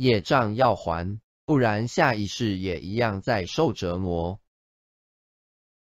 业障要还不然下一世也一样在受折磨。